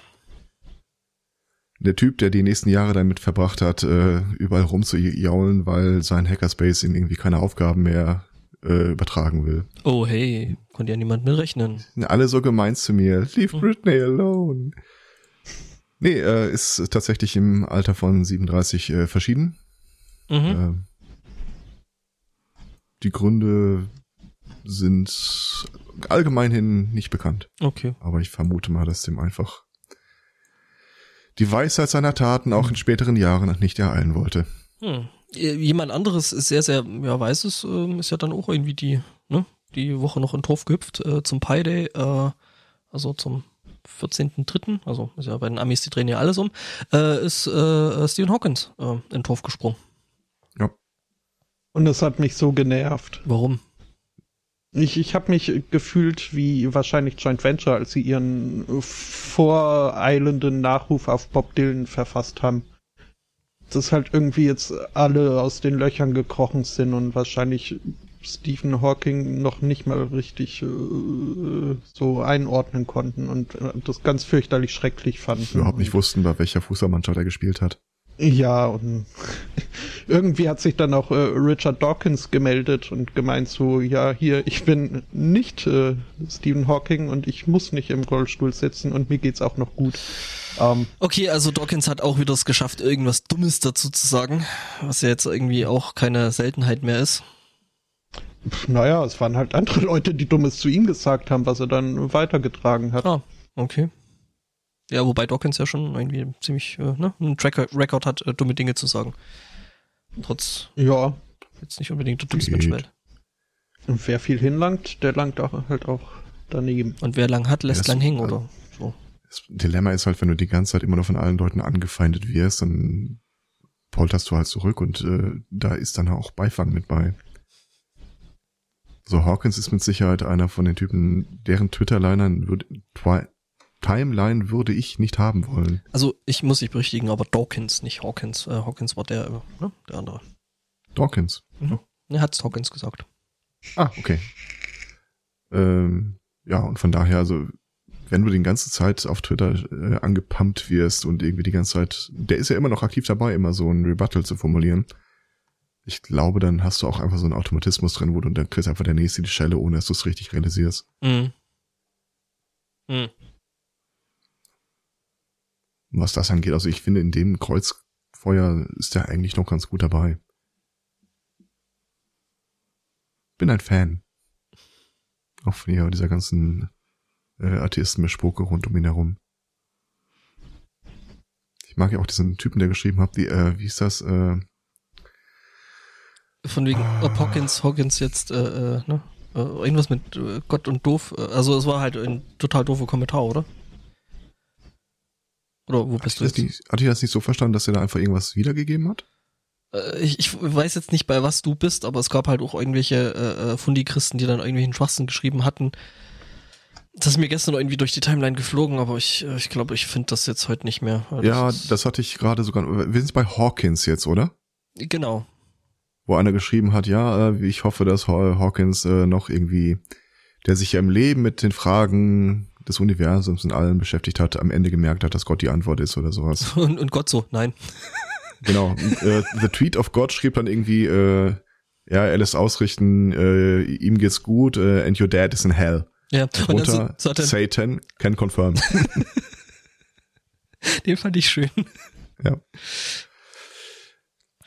Der Typ, der die nächsten Jahre damit verbracht hat, äh, überall rumzujaulen, weil sein Hackerspace ihm irgendwie keine Aufgaben mehr äh, übertragen will. oh hey, konnte ja niemand mitrechnen. Alle so gemein zu mir. Leave Mhm. Britney alone. Nee, äh, ist tatsächlich im Alter von 37 äh, verschieden. Mhm. Die Gründe sind allgemein hin nicht bekannt. Okay. Aber ich vermute mal, dass dem einfach die Weisheit seiner Taten auch in späteren Jahren nicht ereilen wollte. Hm. Äh, Jemand anderes ist sehr, sehr, ja, weiß es, ähm, ist ja dann auch irgendwie die, ne, die Woche noch in Torf gehüpft, äh, zum Pi Day, äh, also zum 14.3., also ist ja bei den Amis, die drehen ja alles um, äh, ist äh, Stephen Hawkins äh, in Torf gesprungen. Und es hat mich so genervt. Warum? Ich, ich habe mich gefühlt wie wahrscheinlich Joint Venture, als sie ihren voreilenden Nachruf auf Bob Dylan verfasst haben. Dass halt irgendwie jetzt alle aus den Löchern gekrochen sind und wahrscheinlich Stephen Hawking noch nicht mal richtig äh, so einordnen konnten und äh, das ganz fürchterlich schrecklich fanden. Überhaupt nicht wussten, bei welcher Fußballmannschaft er gespielt hat. Ja, und [LAUGHS] irgendwie hat sich dann auch äh, Richard Dawkins gemeldet und gemeint so, ja, hier, ich bin nicht äh, Stephen Hawking und ich muss nicht im Rollstuhl sitzen und mir geht's auch noch gut. Ähm, okay, also Dawkins hat auch wieder es geschafft, irgendwas Dummes dazu zu sagen, was ja jetzt irgendwie auch keine Seltenheit mehr ist. Naja, es waren halt andere [LAUGHS] Leute, die Dummes zu ihm gesagt haben, was er dann weitergetragen hat. Ah, okay. Ja, wobei Dawkins ja schon irgendwie ziemlich äh, ne, einen Track Record hat, äh, dumme Dinge zu sagen. Trotz. Ja. Jetzt nicht unbedingt der dümmste Mensch Welt. Und wer viel hinlangt, der langt auch halt auch daneben. Und wer lang hat, lässt ja, lang hängen, oder so. Das Dilemma ist halt, wenn du die ganze Zeit immer noch von allen Leuten angefeindet wirst, dann polterst du halt zurück und äh, da ist dann auch Beifang mit bei. So, Hawkins ist mit Sicherheit einer von den Typen, deren Twitter-Linern würde, Timeline würde ich nicht haben wollen. Also ich muss dich berichtigen, aber Dawkins, nicht Hawkins. Äh, Hawkins war der, ne? der andere. Dawkins? Mhm. Er hat Hawkins gesagt. Ah, okay. Ähm, ja, und von daher, also wenn du die ganze Zeit auf Twitter äh, angepumpt wirst und irgendwie die ganze Zeit, der ist ja immer noch aktiv dabei, immer so ein Rebuttal zu formulieren. Ich glaube, dann hast du auch einfach so einen Automatismus drin, wo du dann kriegst einfach der nächste die Schelle, ohne dass du es richtig realisierst. Mhm. Mhm was das angeht. Also ich finde, in dem Kreuzfeuer ist er eigentlich noch ganz gut dabei. Bin ein Fan. Auch von ja, dieser ganzen äh, Atheisten-Bespucke rund um ihn herum. Ich mag ja auch diesen Typen, der geschrieben hat, wie, äh, wie ist das? Äh, von wegen, ah. ob Hawkins, Hawkins jetzt, äh, äh, ne? Äh, irgendwas mit äh, Gott und doof. Also es war halt ein total doofer Kommentar, oder? Oder wo bist du jetzt? Hatte ich das nicht so verstanden, dass er da einfach irgendwas wiedergegeben hat? Äh, ich, ich weiß jetzt nicht, bei was du bist, aber es gab halt auch irgendwelche äh, äh Fundi-Christen, die dann irgendwelchen Schwachsinn geschrieben hatten. Das ist mir gestern irgendwie durch die Timeline geflogen, aber ich, äh, ich glaube, ich finde das jetzt heute nicht mehr. Das ja, das hatte ich gerade sogar. Wir sind bei Hawkins jetzt, oder? Genau. Wo einer geschrieben hat, ja, ich hoffe, dass Hawkins noch irgendwie, der sich ja im Leben mit den Fragen des Universums und allem beschäftigt hat, am Ende gemerkt hat, dass Gott die Antwort ist oder sowas. [LAUGHS] Und, und Gott so, nein. [LAUGHS] Genau. äh, The Tweet of God schrieb dann irgendwie, äh, ja, er lässt ausrichten, äh, ihm geht's gut, äh, and your dad is in hell. Ja, und dann so, so Satan can confirm. [LAUGHS] Den fand ich schön. Ja.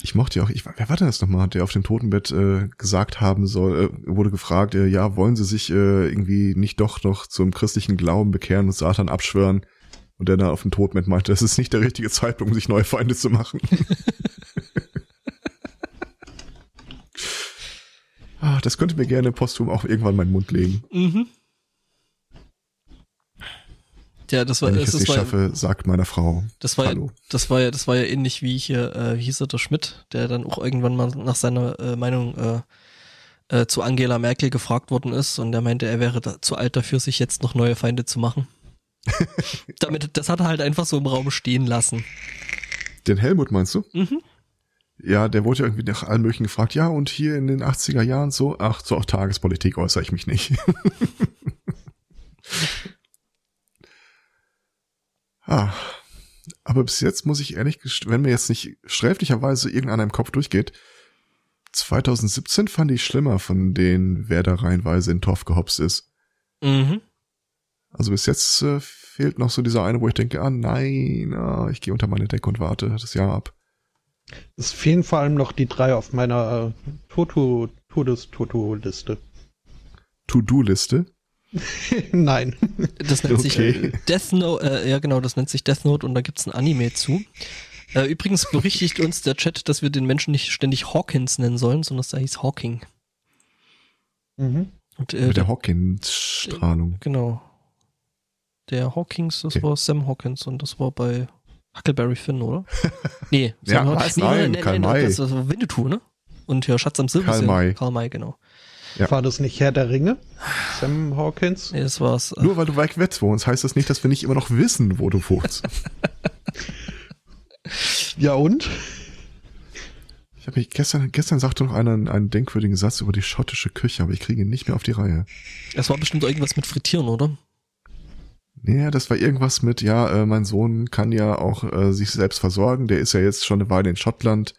Ich mochte ja auch, ich, wer war denn das nochmal, der auf dem Totenbett äh, gesagt haben soll, äh, wurde gefragt, äh, ja, wollen sie sich äh, irgendwie nicht doch noch zum christlichen Glauben bekehren und Satan abschwören? Und der da auf dem Totenbett meinte, das ist nicht der richtige Zeitpunkt, um sich neue Feinde zu machen. [LAUGHS] ah, das könnte mir gerne posthum auch irgendwann meinen Mund legen. Mhm. Ja, das war, Wenn ich es nicht war, schaffe, sagt meiner Frau. Das war Hallo. ja, das war ja, das war ja ähnlich wie hier, äh, wie hieß er, der Schmidt, der dann auch irgendwann mal nach seiner äh, Meinung äh, äh, zu Angela Merkel gefragt worden ist und er meinte, er wäre da, zu alt dafür, sich jetzt noch neue Feinde zu machen. [LAUGHS] Damit, das hat er halt einfach so im Raum stehen lassen. Den Helmut meinst du? Mhm. Ja, der wurde ja irgendwie nach allen möglichen gefragt, ja, und hier in den 80er Jahren so, ach, so auf Tagespolitik äußere ich mich nicht. [LAUGHS] Ah, aber bis jetzt muss ich ehrlich, wenn mir jetzt nicht sträflicherweise irgendeiner im Kopf durchgeht, 2017 fand ich schlimmer von denen, wer da reihenweise in Torf gehopst ist. Mhm. Also bis jetzt äh, fehlt noch so dieser eine, wo ich denke, ah nein, ah, ich gehe unter meine Decke und warte das Jahr ab. Es fehlen vor allem noch die drei auf meiner äh, Toto, Todes-Toto-Liste. To-Do-Liste? [LAUGHS] Nein. Das nennt okay. sich äh, Death Note, äh, ja genau, das nennt sich Death Note und da gibt's ein Anime zu. Äh, übrigens berichtigt uns der Chat, dass wir den Menschen nicht ständig Hawkins nennen sollen, sondern dass er hieß Hawking. Mhm. Und, äh, Mit der Hawkins-Strahlung. Genau. Der Hawkins, das okay. war Sam Hawkins und das war bei Huckleberry Finn, oder? [LAUGHS] Nee, Sam ja, was? Nee, nein, Karl nee, May. Das war Winnetou, ne? Und ja, Schatz am Silber. Karl May. Karl May, genau. Ja. War das nicht Herr der Ringe? Sam Hawkins? Nee, das war's. Nur weil du weit weg wohnst, heißt das nicht, dass wir nicht immer noch wissen, wo du wohnst. ja und? Ich habe mich gestern, gestern sagte noch einer einen denkwürdigen Satz über die schottische Küche, aber ich kriege ihn nicht mehr auf die Reihe. Es war bestimmt irgendwas mit Frittieren, oder? Naja, das war irgendwas mit, ja, äh, mein Sohn kann ja auch äh, sich selbst versorgen, der ist ja jetzt schon eine Weile in Schottland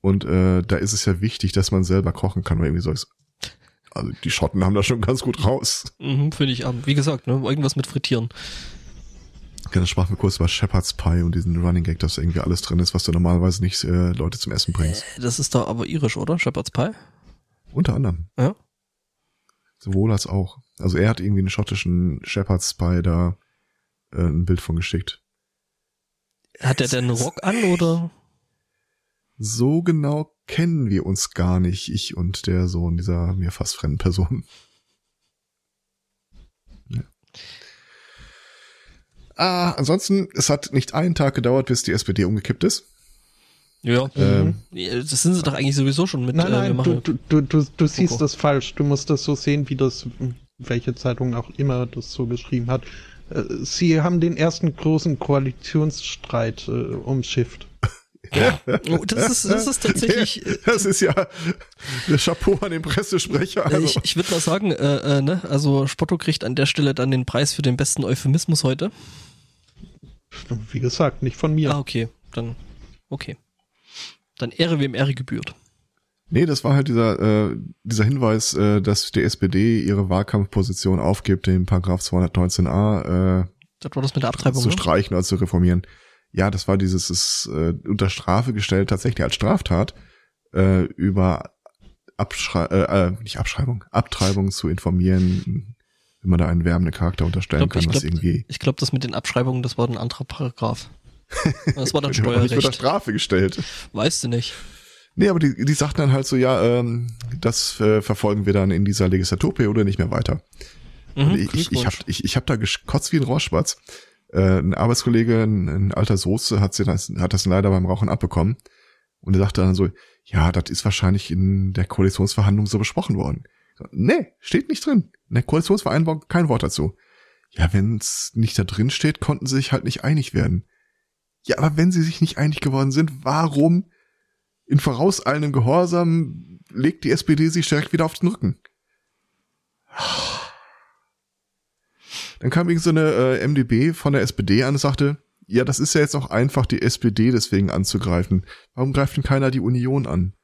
und äh, da ist es ja wichtig, dass man selber kochen kann oder irgendwie so. Also die Schotten haben da schon ganz gut raus. Mhm, Finde ich, ähm, wie gesagt, ne, irgendwas mit Frittieren. Dann sprachen wir kurz über Shepherd's Pie und diesen Running Gag, dass irgendwie alles drin ist, was du normalerweise nicht äh, Leute zum Essen bringst. Das ist doch aber irisch, oder? Shepherd's Pie? Unter anderem. Ja. Sowohl als auch. Also er hat irgendwie einen schottischen Shepherd's Pie da äh, ein Bild von geschickt. Hat er denn einen Rock an oder? So genau kennen wir uns gar nicht, ich und der Sohn dieser mir fast fremden Person. Ja. Ah, ansonsten, es hat nicht einen Tag gedauert, bis die SPD umgekippt ist. Ja. Ähm, Ja, Das sind sie doch eigentlich sowieso schon mit. Nein, äh, wir nein, du, machen- du, du, du, du siehst Coco. das falsch. Du musst das so sehen, wie das, welche Zeitung auch immer das so geschrieben hat. Äh, Sie haben den ersten großen Koalitionsstreit äh, umschifft. Oh, das ist, das ist tatsächlich. Das ist ja der Chapeau an den Pressesprecher. Also, Ich, ich würde mal sagen, äh, äh, ne, also Spotto kriegt an der Stelle dann den Preis für den besten Euphemismus heute. Wie gesagt, nicht von mir. Ah, okay, dann okay. Dann Ehre wem Ehre gebührt. nee, das war halt dieser, äh, dieser Hinweis, äh, dass die SPD ihre Wahlkampfposition aufgibt, den Paragraph 219a äh, Das war das mit der Abtreibung. zu Ne? streichen oder zu reformieren. Ja, das war dieses, ist äh, unter Strafe gestellt, tatsächlich als Straftat, äh, über Abschrei äh, äh, nicht Abschreibung, Abtreibung zu informieren, wenn man da einen werbenden Charakter unterstellen glaub, kann, ich was glaub, irgendwie Ich glaube, das mit den Abschreibungen, das war ein anderer Paragraph. Das war [LAUGHS] dann aber nicht unter Steuerrecht. Strafe gestellt. Weißt du nicht. Nee, aber die, die sagten dann halt so, ja, ähm, das äh, verfolgen wir dann in dieser Legislaturperiode nicht mehr weiter. Mhm, ich, ich, ich habe ich, ich hab da gekotzt wie ein Rohrspatz. Äh, ein Arbeitskollege, ein, ein alter Soße, hat, sie das, hat das leider beim Rauchen abbekommen. Und er sagte dann so, ja, das ist wahrscheinlich in der Koalitionsverhandlung so besprochen worden. So, nee, steht nicht drin. In der Koalitionsvereinbarung kein Wort dazu. Ja, wenn es nicht da drin steht, konnten sie sich halt nicht einig werden. Ja, aber wenn sie sich nicht einig geworden sind, warum in vorauseilendem Gehorsam legt die SPD sich direkt wieder auf den Rücken? Dann kam irgend so eine äh, MDB von der SPD an und sagte, ja, das ist ja jetzt auch einfach, die SPD deswegen anzugreifen. Warum greift denn keiner die Union an?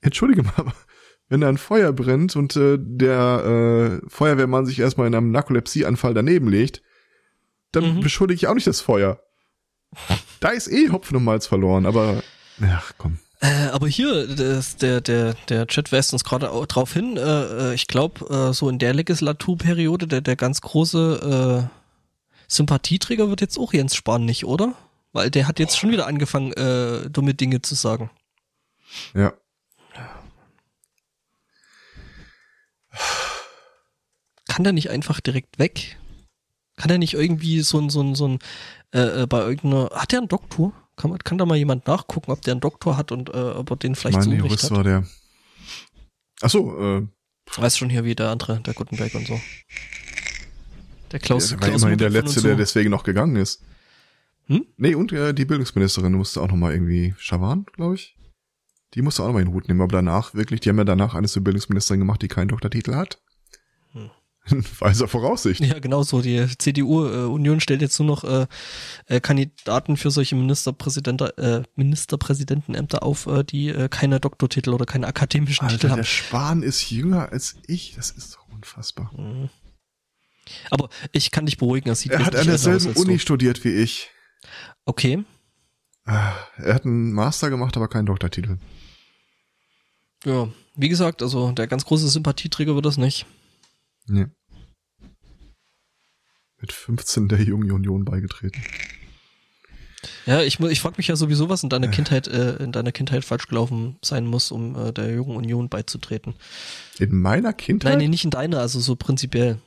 Entschuldige mal, [LAUGHS] wenn da ein Feuer brennt und äh, der äh, Feuerwehrmann sich erstmal in einem Narkolepsieanfall daneben legt, dann Mhm. beschuldige ich auch nicht das Feuer. Da ist eh Hopfen und Malz verloren, aber ach komm. Äh, aber hier, das, der, der, der Chat weist uns gerade au- drauf hin. Äh, äh, ich glaube, äh, so in der Legislaturperiode, der, der ganz große äh, Sympathieträger wird jetzt auch Jens Spahn nicht, oder? Weil der hat jetzt schon wieder angefangen, äh, dumme Dinge zu sagen. Ja. Kann der nicht einfach direkt weg? Kann er nicht irgendwie so ein, so ein, so ein, äh, äh, bei irgendeiner, hat der einen Doktor? Kann, man, kann da mal jemand nachgucken, ob der einen Doktor hat und äh, ob er den vielleicht mein Jurist hat? war der. Ach so, äh, Weiß schon hier wie der andere, der Gutenberg und so. Der Klaus, der Klaus immerhin der Letzte, so. der deswegen noch gegangen ist. Hm? Nee, und äh, die Bildungsministerin musste auch noch mal irgendwie, Schawan, glaube ich. Die musste auch noch mal in den Hut nehmen, aber danach wirklich, die haben ja danach eine zur Bildungsministerin gemacht, die keinen Doktortitel hat. [LAUGHS] In weiser Voraussicht. Ja, genau so. Die CDU-Union stellt jetzt nur noch äh, äh, Kandidaten für solche Ministerpräsident, äh, Ministerpräsidentenämter auf, äh, die äh, keine Doktortitel oder keine akademischen Titel Alter, der haben. Spahn ist jünger als ich. Das ist doch unfassbar. Mhm. Aber ich kann dich beruhigen, er sieht Er hat an derselben als du. Uni studiert wie ich. Okay. Ah, Er hat einen Master gemacht, aber keinen Doktortitel. Ja, wie gesagt, also der ganz große Sympathieträger wird das nicht. Nee. Mit 15 der Jungen Union beigetreten. Ja, ich, ich frage mich ja sowieso, was in deiner Äh. Kindheit, äh, in deiner Kindheit falsch gelaufen sein muss, um äh, der Jungen Union beizutreten. In meiner Kindheit? Nein, nee, nicht in deiner, also so prinzipiell.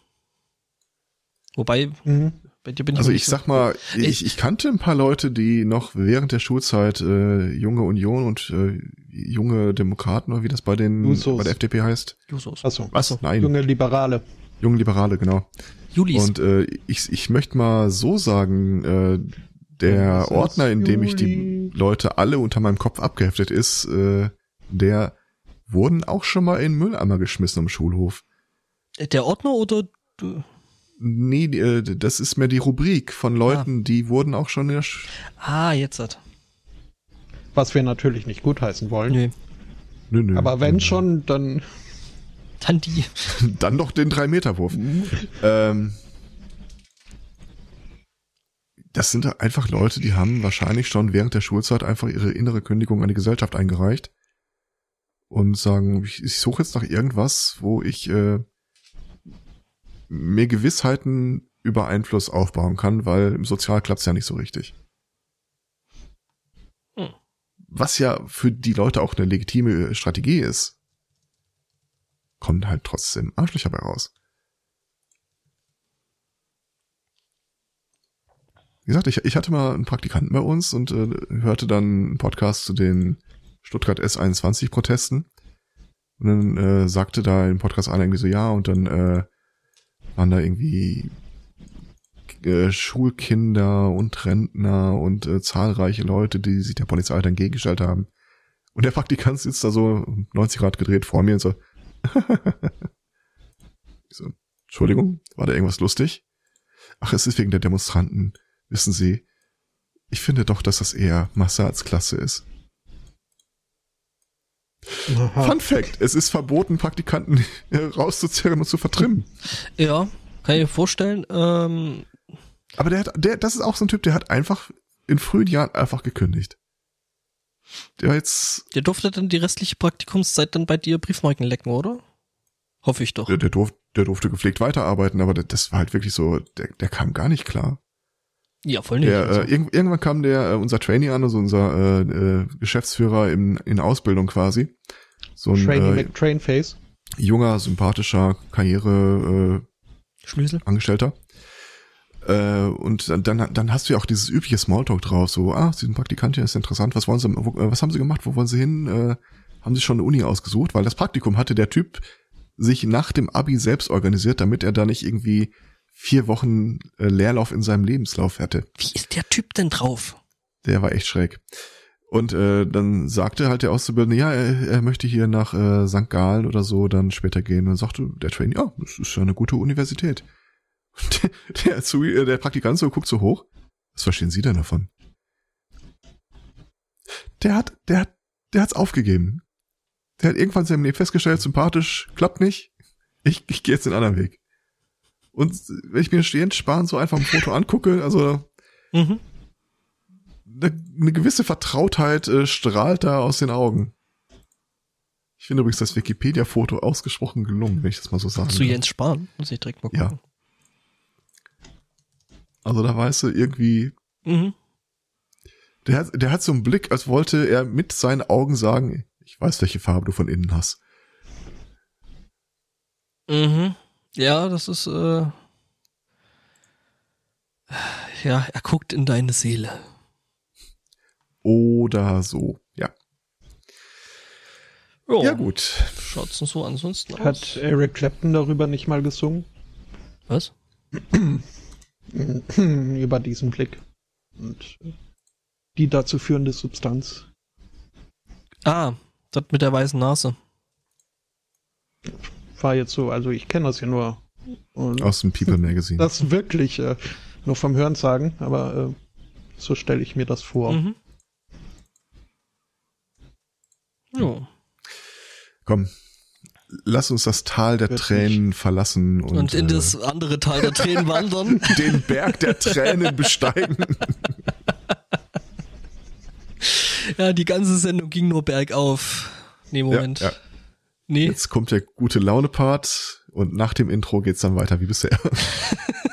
Wobei, Mhm. Also ich sag mal, Ich- ich, ich kannte ein paar Leute, die noch während der Schulzeit äh, junge Union und äh, junge Demokraten oder wie das bei den Jusos. bei der FDP heißt. so, Jusos. Achso, Was? Nein, junge Liberale. junge Liberale, genau. Julis. Und äh, ich, ich möchte mal so sagen, äh, der Ordner, in dem ich die Leute alle unter meinem Kopf abgeheftet ist, äh, der wurden auch schon mal in den Mülleimer geschmissen am Schulhof. der Ordner oder du? Nee, äh, das ist mehr die Rubrik von Leuten, die wurden auch schon in der Sch Ah, jetzt hat. Was wir natürlich nicht gutheißen wollen. Nö. nö, nö, Aber wenn nö. schon, dann Dann die. [LAUGHS] Dann doch den Drei-Meter-Wurf. [LAUGHS] ähm, das sind einfach Leute, die haben wahrscheinlich schon während der Schulzeit einfach ihre innere Kündigung an die Gesellschaft eingereicht und sagen, ich, ich suche jetzt nach irgendwas, wo ich äh, mir Gewissheiten über Einfluss aufbauen kann, weil im Sozial klappt's ja nicht so richtig. Hm. Was ja für die Leute auch eine legitime Strategie ist kommen halt trotzdem Arschlöcher bei raus. Wie gesagt, ich, ich hatte mal einen Praktikanten bei uns und äh, hörte dann einen Podcast zu den Stuttgart S21-Protesten. Und dann äh, sagte da im Podcast einer irgendwie so, ja, und dann äh, waren da irgendwie äh, Schulkinder und Rentner und äh, zahlreiche Leute, die sich der Polizei dann entgegengestellt haben. Und der Praktikant sitzt da so 90 Grad gedreht vor mir und so, [LAUGHS] so, Entschuldigung, war da irgendwas lustig? Ach, es ist wegen der Demonstranten. Wissen Sie, ich finde doch, dass das eher Masse als Klasse ist. Aha. Fun Fact, es ist verboten, Praktikanten rauszuzerren und zu vertrimmen. Ja, kann ich mir vorstellen. Ähm, Aber der hat, der, das ist auch so ein Typ, der hat einfach in frühen Jahren einfach gekündigt. Der jetzt, der durfte dann die restliche Praktikumszeit dann bei dir Briefmarken lecken, oder? Hoffe ich doch. der, der, durf, der durfte gepflegt weiterarbeiten, aber das, das war halt wirklich so, der, der kam gar nicht klar. Ja, voll nicht. Der, Also, äh, irgend, irgendwann kam der, äh, unser Trainee an, also unser äh, äh, Geschäftsführer in, in Ausbildung quasi. So ein Trainee äh, mit Trainface. junger, sympathischer Karriere Schlüssel. äh, Angestellter. Äh, und dann, dann, dann hast du ja auch dieses übliche Smalltalk drauf, so, ah, Sie sind Praktikantin, ist interessant, was wollen Sie, wo, äh, was haben Sie gemacht, wo wollen Sie hin? Äh, haben Sie schon eine Uni ausgesucht? Weil das Praktikum hatte der Typ sich nach dem Abi selbst organisiert, damit er da nicht irgendwie vier Wochen äh, Leerlauf in seinem Lebenslauf hätte. Wie ist der Typ denn drauf? Der war echt schräg. Und äh, dann sagte halt der Auszubildende, ja, er, er möchte hier nach äh, St. Gallen oder so dann später gehen. Und dann sagte der Trainee, ja, das ist ja eine gute Universität. [LAUGHS] Und der, der, äh, der Praktikant so guckt so hoch. Was verstehen Sie denn davon? Der hat, der hat, der hat's aufgegeben. Der hat irgendwann sein Leben festgestellt, sympathisch, klappt nicht. Ich, ich gehe jetzt den anderen Weg. Und wenn ich mir stehend sparen so einfach ein Foto angucke, also Mhm. eine, eine gewisse Vertrautheit äh, strahlt da aus den Augen. Ich finde übrigens das Wikipedia-Foto ausgesprochen gelungen, wenn ich das mal so sagen Zu. Jens Spahn. Muss ich direkt mal Ja. gucken. Also da weißt du irgendwie, Mhm. der hat, der hat so einen Blick, als wollte er mit seinen Augen sagen, ich weiß, welche Farbe du von innen hast. Mhm. Ja, das ist, äh, ja, er guckt in deine Seele. Oder so. Ja. Jo, Ja, gut. Schaut's denn so ansonsten aus? Hat Eric Clapton darüber nicht mal gesungen? Was? [CLEARS THROAT] Über diesen Blick. Und die dazu führende Substanz. Ah, das mit der weißen Nase. War jetzt so, also ich kenne das ja nur. Und Aus dem People Magazine. das wirklich äh, nur vom Hörensagen, aber äh, so stelle ich mir das vor. Mhm. Jo. Komm. Lass uns das Tal der Wird Tränen verlassen und, Und, in äh, das andere Tal der Tränen wandern. [LAUGHS] den Berg der Tränen besteigen. Ja, die ganze Sendung ging nur bergauf. Nee, Moment. Ja, ja. Nee. Jetzt kommt der gute Laune-Part und nach dem Intro geht's dann weiter wie bisher. [LAUGHS]